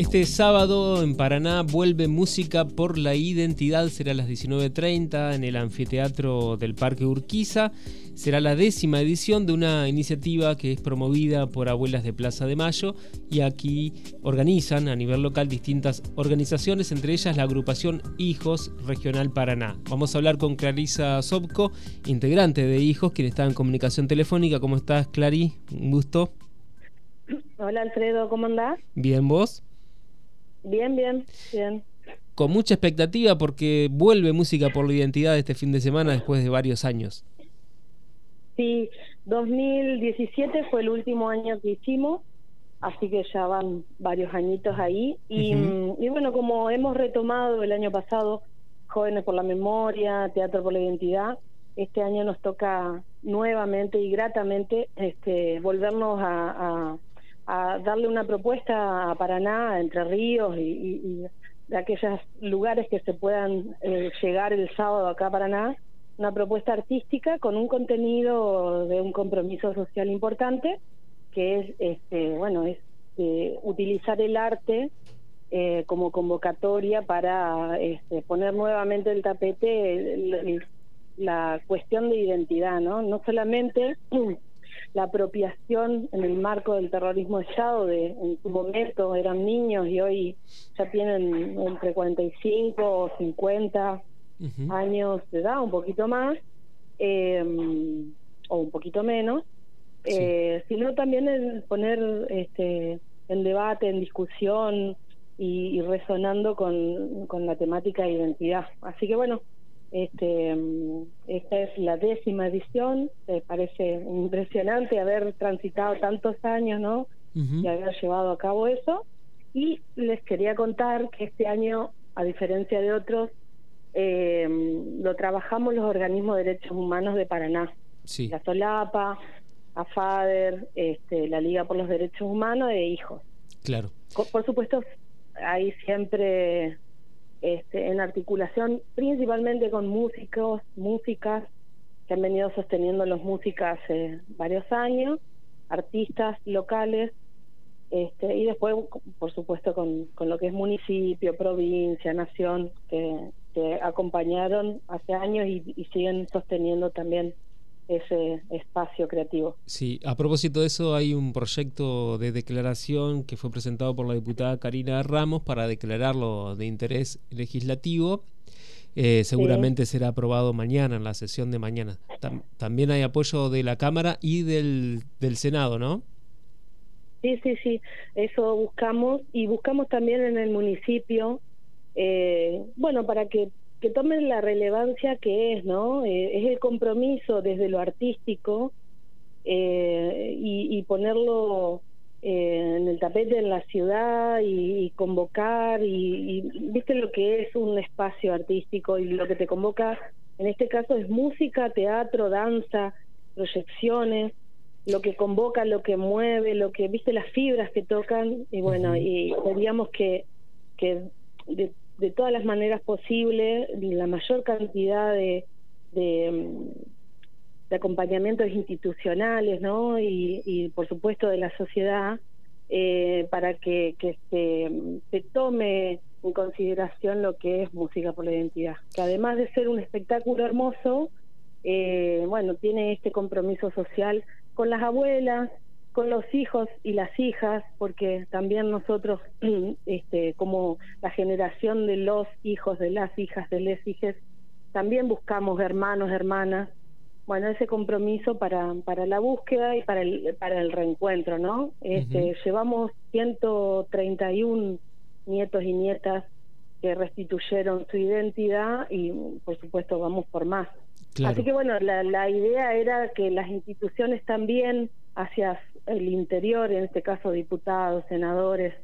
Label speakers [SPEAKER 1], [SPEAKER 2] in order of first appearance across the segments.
[SPEAKER 1] Este sábado en Paraná vuelve Música por la Identidad, será a las 19.30 en el anfiteatro del Parque Urquiza. Será la décima edición de una iniciativa que es promovida por Abuelas de Plaza de Mayo y aquí organizan a nivel local distintas organizaciones, entre ellas la agrupación Hijos Regional Paraná. Vamos a hablar con Clarisa Sobco, integrante de Hijos, quien está en comunicación telefónica. ¿Cómo estás, Clary? Un gusto.
[SPEAKER 2] Hola, Alfredo, ¿cómo andás?
[SPEAKER 1] Bien, ¿vos?
[SPEAKER 2] Bien, bien, bien.
[SPEAKER 1] Con mucha expectativa porque vuelve Música por la Identidad este fin de semana después de varios años.
[SPEAKER 2] Sí, 2017 fue el último año que hicimos, así que ya van varios añitos ahí. Y, y bueno, como hemos retomado el año pasado Jóvenes por la Memoria, Teatro por la Identidad, este año nos toca nuevamente y gratamente este, volvernos a a darle una propuesta a Paraná, Entre Ríos y, de aquellos lugares que se puedan eh, llegar el sábado acá a Paraná, una propuesta artística con un contenido de un compromiso social importante, que es, este, bueno, es eh, utilizar el arte eh, como convocatoria para este, poner nuevamente el tapete la cuestión de identidad, ¿no? No solamente la apropiación en el marco del terrorismo de Estado, de, en su momento eran niños y hoy ya tienen entre 45 o 50 años de edad, un poquito más, eh, o un poquito menos, eh, sino también el poner este, en debate, en discusión y, y resonando con, con la temática de identidad. Así que bueno, este, esta es la décima edición, me parece impresionante haber transitado tantos años, ¿no? Y haber llevado a cabo eso. Y les quería contar que este año, a diferencia de otros, eh, lo trabajamos los organismos de derechos humanos de Paraná. La Solapa, AFADER, este, la Liga por los Derechos Humanos e Hijos.
[SPEAKER 1] Claro.
[SPEAKER 2] Por supuesto, hay siempre este, en articulación principalmente con músicos, músicas que han venido sosteniendo los músicas hace varios años, artistas locales, este, y después, por supuesto, con, con lo que es municipio, provincia, nación, que, que acompañaron hace años y siguen sosteniendo también ese espacio creativo.
[SPEAKER 1] Sí, a propósito de eso, hay un proyecto de declaración que fue presentado por la diputada Karina Ramos para declararlo de interés legislativo. Eh, seguramente será aprobado mañana, en la sesión de mañana. también hay apoyo de la Cámara y del, del Senado, ¿no?
[SPEAKER 2] Sí, sí, sí, eso buscamos y buscamos también en el municipio, eh, bueno, para que que tomen la relevancia que es, ¿no? Eh, es el compromiso desde lo artístico eh, y, ponerlo eh, en el tapete en la ciudad y, convocar y, viste lo que es un espacio artístico y lo que te convoca en este caso es música, teatro, danza, proyecciones, lo que convoca, lo que mueve, lo que viste las fibras que tocan y bueno y queríamos que que de, de todas las maneras posibles la mayor cantidad de, de, acompañamientos institucionales ¿no? y, por supuesto de la sociedad eh, para que, que se, se, tome en consideración lo que es música por la identidad que además de ser un espectáculo hermoso eh, bueno tiene este compromiso social con las abuelas con los hijos y las hijas, porque también nosotros, este, como la generación de los hijos, de las hijas, de les hijas, también buscamos hermanos, hermanas. Bueno, ese compromiso para, para la búsqueda y para el, para el reencuentro, ¿no? Este, Llevamos 131 nietos y nietas que restituyeron su identidad y, por supuesto, vamos por más. Así que, bueno, la, la idea era que las instituciones también hacia el interior, en este caso diputados, senadores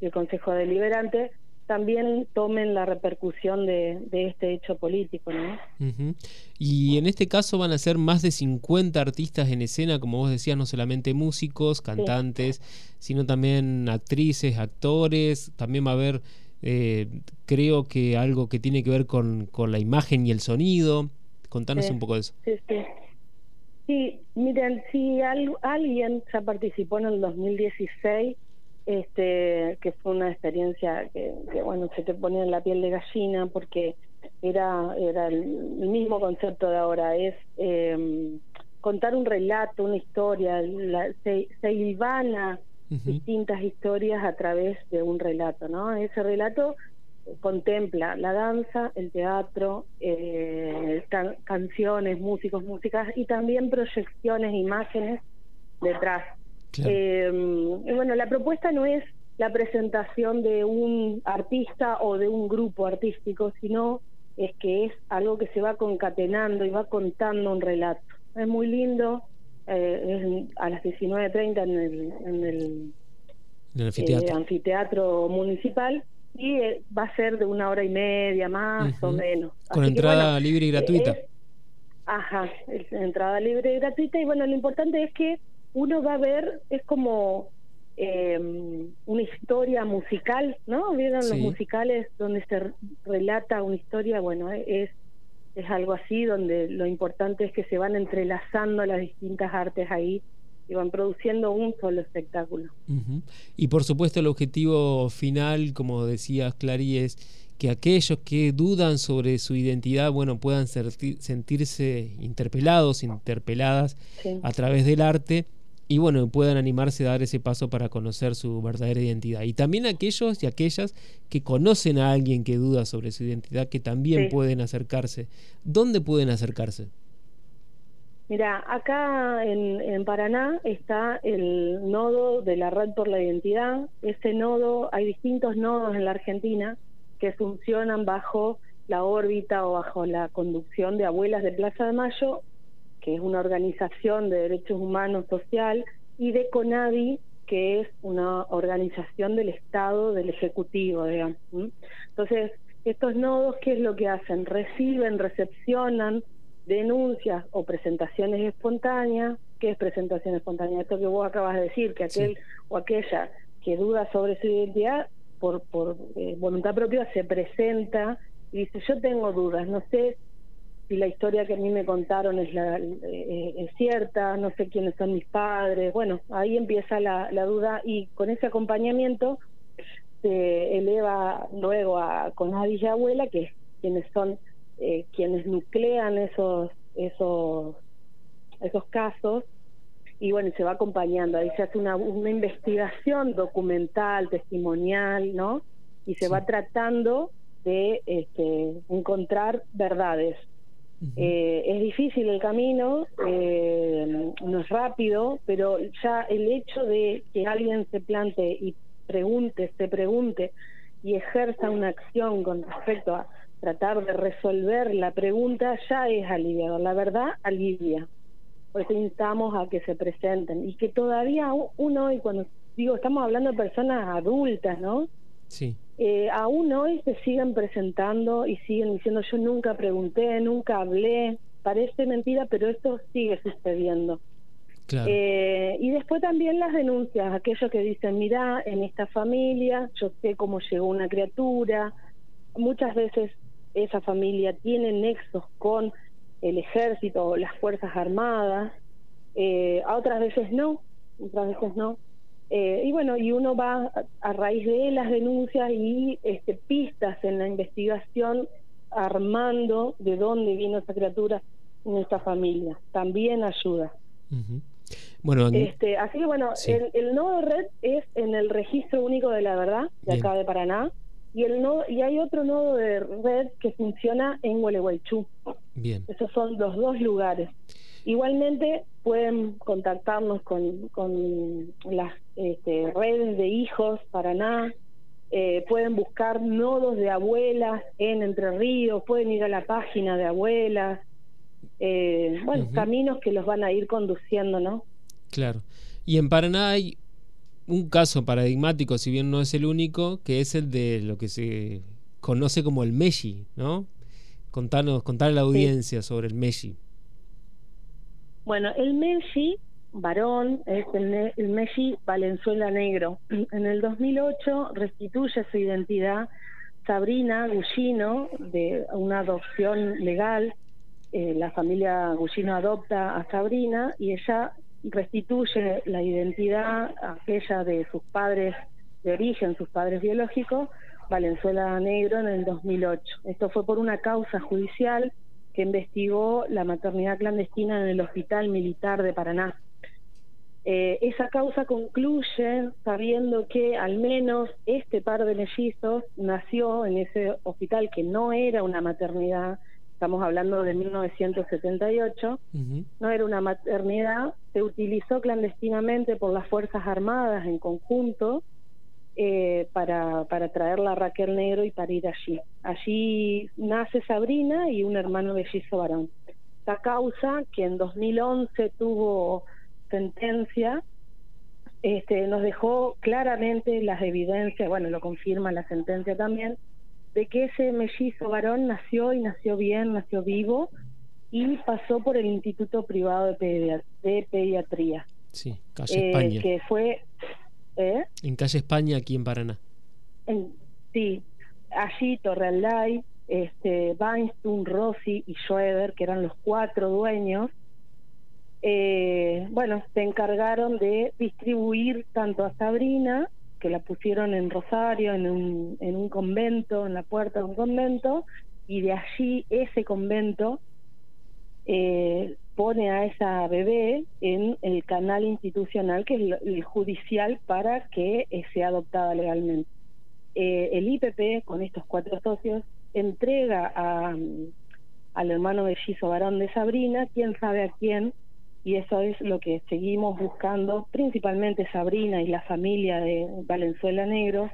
[SPEAKER 2] y el Consejo Deliberante, también tomen la repercusión de, este hecho político. ¿no?
[SPEAKER 1] Y en este caso van a ser más de 50 artistas en escena, como vos decías, no solamente músicos, cantantes, sino también actrices, actores, también va a haber, eh, creo que algo que tiene que ver con, con la imagen y el sonido. Contanos un poco de eso.
[SPEAKER 2] Sí, sí. Sí, miren, si alguien ya participó en el 2016 este, que fue una experiencia que, bueno, se te ponía en la piel de gallina porque era, era el, mismo concepto de ahora, es em, contar un relato, una historia, se, se hilvana distintas historias a través de un relato, ¿no? Ese relato contempla la danza, el teatro, eh, canciones, músicos, músicas y también proyecciones, imágenes detrás. Eh, bueno, la propuesta no es la presentación de un artista o de un grupo artístico, sino es que es algo que se va concatenando y va contando un relato. Es muy lindo, eh, a las 19.30 en el, en el, eh, anfiteatro. municipal y va a ser de una hora y media más o menos.
[SPEAKER 1] Con entrada libre y gratuita.
[SPEAKER 2] ajá, entrada libre y gratuita y bueno, lo importante es que uno va a ver, es como eh, una historia musical, ¿no? ¿Vieron los musicales donde se relata una historia? Bueno, es, es algo así, donde lo importante es que se van entrelazando las distintas artes ahí y van produciendo un solo espectáculo.
[SPEAKER 1] Y por supuesto el objetivo final, como decías Clary, es que aquellos que dudan sobre su identidad, bueno, puedan sentirse interpelados, interpeladas a través del arte y bueno, puedan animarse a dar ese paso para conocer su verdadera identidad. Y también aquellos y aquellas que conocen a alguien que duda sobre su identidad, que también pueden acercarse. ¿Dónde pueden acercarse?
[SPEAKER 2] Mira, acá en, Paraná está el nodo de la Red por la Identidad. Ese nodo, hay distintos nodos en la Argentina que funcionan bajo la órbita o bajo la conducción de Abuelas de Plaza de Mayo que es una organización de derechos humanos social, y de CONADI, que es una organización del Estado, del Ejecutivo, digamos. Entonces, estos nodos, ¿qué es lo que hacen? Reciben, recepcionan denuncias o presentaciones espontáneas. ¿Qué es presentación espontánea? Esto que vos acabas de decir, que aquel o aquella que duda sobre su identidad, por, por eh, voluntad propia se presenta y dice, yo tengo dudas, no sé si la historia que a mí me contaron es, la, eh, es cierta, no sé quiénes son mis padres. Bueno, ahí empieza la, la duda y con ese acompañamiento se eleva luego a con y Abuela, que es quienes son eh, quienes nuclean esos esos esos casos y bueno se va acompañando. Ahí se hace una, una investigación documental testimonial no y se va tratando de este, encontrar verdades. Eh, es difícil el camino, eh, no es rápido, pero ya el hecho de que alguien se plante y pregunte, se pregunte y ejerza una acción con respecto a tratar de resolver la pregunta ya es aliviador. La verdad, alivia. Por eso instamos a que se presenten y que todavía uno, y cuando digo, estamos hablando de personas adultas, ¿no?
[SPEAKER 1] Sí.
[SPEAKER 2] Eh, aún hoy se siguen presentando y siguen diciendo yo nunca pregunté, nunca hablé, parece mentira, pero esto sigue sucediendo. Eh, y después también las denuncias, aquellos que dicen, mira, en esta familia yo sé cómo llegó una criatura, muchas veces esa familia tiene nexos con el ejército o las Fuerzas Armadas, eh, a otras veces no, otras veces no. Eh, y bueno, y uno va a, raíz de las denuncias y este, pistas en la investigación armando de dónde vino esa criatura en esta familia. También ayuda. Bueno, este, así que bueno, el, el, nodo red es en el registro único de la verdad de acá de Paraná y el nodo y hay otro nodo de red que funciona en Gualeguaychú.
[SPEAKER 1] Bien.
[SPEAKER 2] Esos son los dos lugares. Igualmente pueden contactarnos con, con las este, redes de hijos Paraná, eh, pueden buscar nodos de abuelas en Entre Ríos, pueden ir a la página de abuelas, eh, bueno, caminos que los van a ir conduciendo, ¿no?
[SPEAKER 1] Claro. Y en Paraná hay un caso paradigmático, si bien no es el único, que es el de lo que se conoce como el Meshi, ¿no? Contanos, contar a la audiencia sobre el Meshi.
[SPEAKER 2] Bueno, el Messi varón es el, el Messi Valenzuela Negro. En el 2008 restituye su identidad Sabrina Gugino de una adopción legal. Eh, la familia Gugino adopta a Sabrina y ella restituye la identidad aquella de sus padres de origen, sus padres biológicos, Valenzuela Negro en el 2008. Esto fue por una causa judicial que investigó la maternidad clandestina en el Hospital Militar de Paraná. Eh, esa causa concluye sabiendo que al menos este par de mellizos nació en ese hospital que no era una maternidad, estamos hablando de 1978, no era una maternidad, se utilizó clandestinamente por las Fuerzas Armadas en conjunto eh, para, para traerla a Raquel Negro y para ir allí. Allí nace Sabrina y un hermano mellizo varón. Esta causa, que en 2011 tuvo sentencia este, nos dejó claramente las evidencias, bueno, lo confirma la sentencia también, de que ese mellizo varón nació y nació bien, nació vivo y pasó por el Instituto Privado de, Pediatría.
[SPEAKER 1] Sí, calle España.
[SPEAKER 2] Eh, que fue... ¿eh?
[SPEAKER 1] En calle España, aquí en Paraná.
[SPEAKER 2] sí, allí Torrealday, este, Weinstein, Rossi y Schroeder, que eran los cuatro dueños, eh, bueno, se encargaron de distribuir tanto a Sabrina, que la pusieron en Rosario, en un, en un convento, en la puerta de un convento, y de allí ese convento eh, pone a esa bebé en el canal institucional, que es el, judicial, para que eh, sea adoptada legalmente. el IPP, con estos cuatro socios, entrega a, al hermano bellizo varón de Sabrina, quién sabe a quién, y eso es lo que seguimos buscando, principalmente Sabrina y la familia de Valenzuela Negro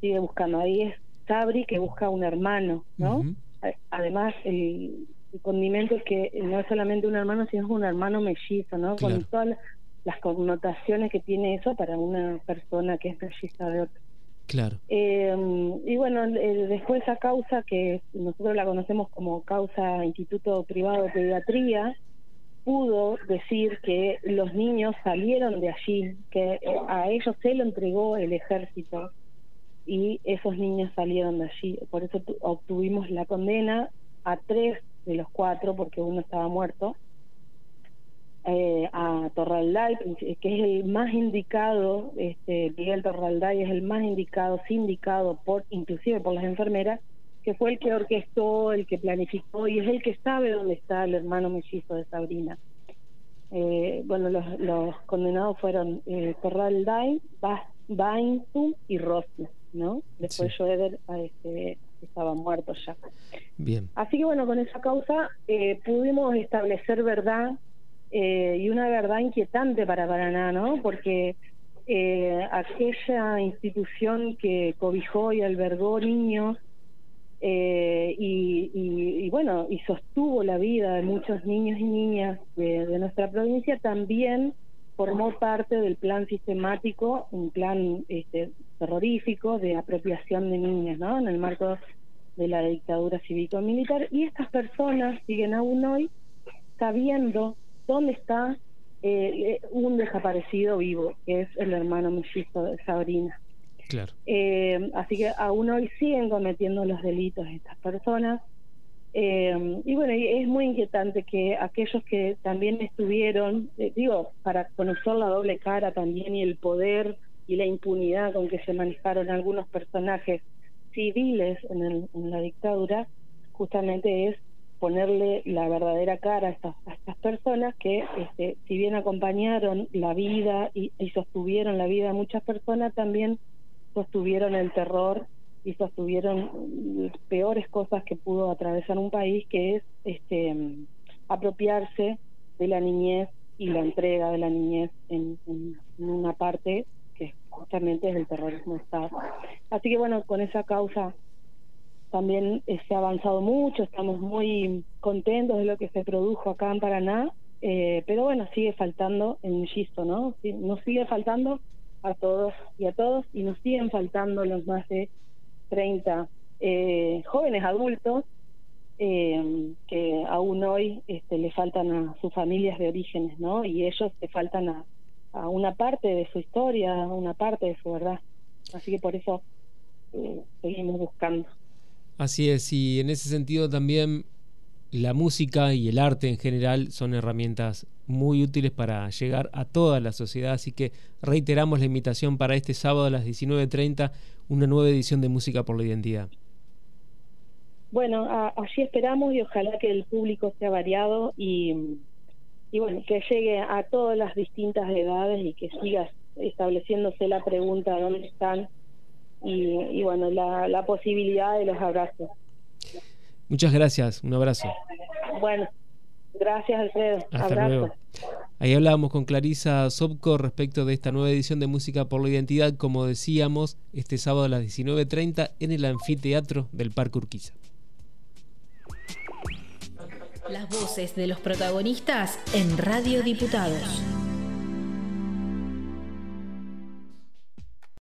[SPEAKER 2] sigue buscando. Ahí es Sabri que busca un hermano, ¿no? Además, el, condimento es que no es solamente un hermano, sino es un hermano mellizo, ¿no? Con todas las connotaciones que tiene eso para una persona que es melliza de otro.
[SPEAKER 1] Claro.
[SPEAKER 2] Eh, y bueno, eh, después esa causa que nosotros la conocemos como causa Instituto Privado de Pediatría, pudo decir que los niños salieron de allí, que a ellos se lo entregó el ejército y esos niños salieron de allí. Por eso obtuvimos la condena a tres de los cuatro, porque uno estaba muerto, eh, a Torralday, que es el más indicado, este, Miguel Torralday es el más indicado, sindicado por, inclusive por las enfermeras, que fue el que orquestó, el que planificó y es el que sabe dónde está el hermano mellizo de Sabrina. Eh, bueno, los, condenados fueron eh, Corral Day, y Rossi, ¿no? Después sí. este, estaba muerto ya.
[SPEAKER 1] Bien.
[SPEAKER 2] Así que bueno, con esa causa eh, pudimos establecer verdad eh, y una verdad inquietante para Paraná, ¿no? Porque aquella institución que cobijó y albergó niños eh, y, bueno, y sostuvo la vida de muchos niños y niñas de, nuestra provincia, también formó parte del plan sistemático, un plan este, terrorífico de apropiación de niñas, ¿no? En el marco de la dictadura cívico-militar. Y estas personas siguen aún hoy sabiendo dónde está eh, un desaparecido vivo, que es el hermano mellizo de Sabrina.
[SPEAKER 1] Claro.
[SPEAKER 2] Eh, así que aún hoy siguen cometiendo los delitos estas personas. Eh, y bueno, es muy inquietante que aquellos que también estuvieron, eh, digo, para conocer la doble cara también y el poder y la impunidad con que se manejaron algunos personajes civiles en, la dictadura, justamente es ponerle la verdadera cara a estas, estas personas que, este, si bien acompañaron la vida y, y sostuvieron la vida de muchas personas, también sostuvieron el terror y sostuvieron peores cosas que pudo atravesar un país, que es este apropiarse de la niñez y la entrega de la niñez en, una parte que justamente es el terrorismo Estado. Así que bueno, con esa causa también eh, se ha avanzado mucho, estamos muy contentos de lo que se produjo acá en Paraná, eh, pero bueno, sigue faltando el mellizo, ¿no? Nos sigue faltando a todos y a todos y nos siguen faltando los más de 30 eh, jóvenes adultos eh, que aún hoy este, le faltan a sus familias de orígenes, ¿no? Y ellos le faltan a, a una parte de su historia, a una parte de su verdad. Así que por eso eh, seguimos buscando.
[SPEAKER 1] Así es, y en ese sentido también la música y el arte en general son herramientas muy útiles para llegar a toda la sociedad, así que reiteramos la invitación para este sábado a las 19.30, una nueva edición de Música por la Identidad.
[SPEAKER 2] Bueno, así esperamos y ojalá que el público sea variado y, y bueno, que llegue a todas las distintas edades y que siga estableciéndose la pregunta dónde están y, bueno, la, la posibilidad de los abrazos.
[SPEAKER 1] Muchas gracias, un abrazo.
[SPEAKER 2] Bueno, gracias Alfredo.
[SPEAKER 1] Hasta luego. Ahí hablábamos con Clarisa Sobco respecto de esta nueva edición de Música por la Identidad, como decíamos, este sábado a las 19.30 en el anfiteatro del Parque Urquiza.
[SPEAKER 3] Las voces de los protagonistas en Radio Diputados.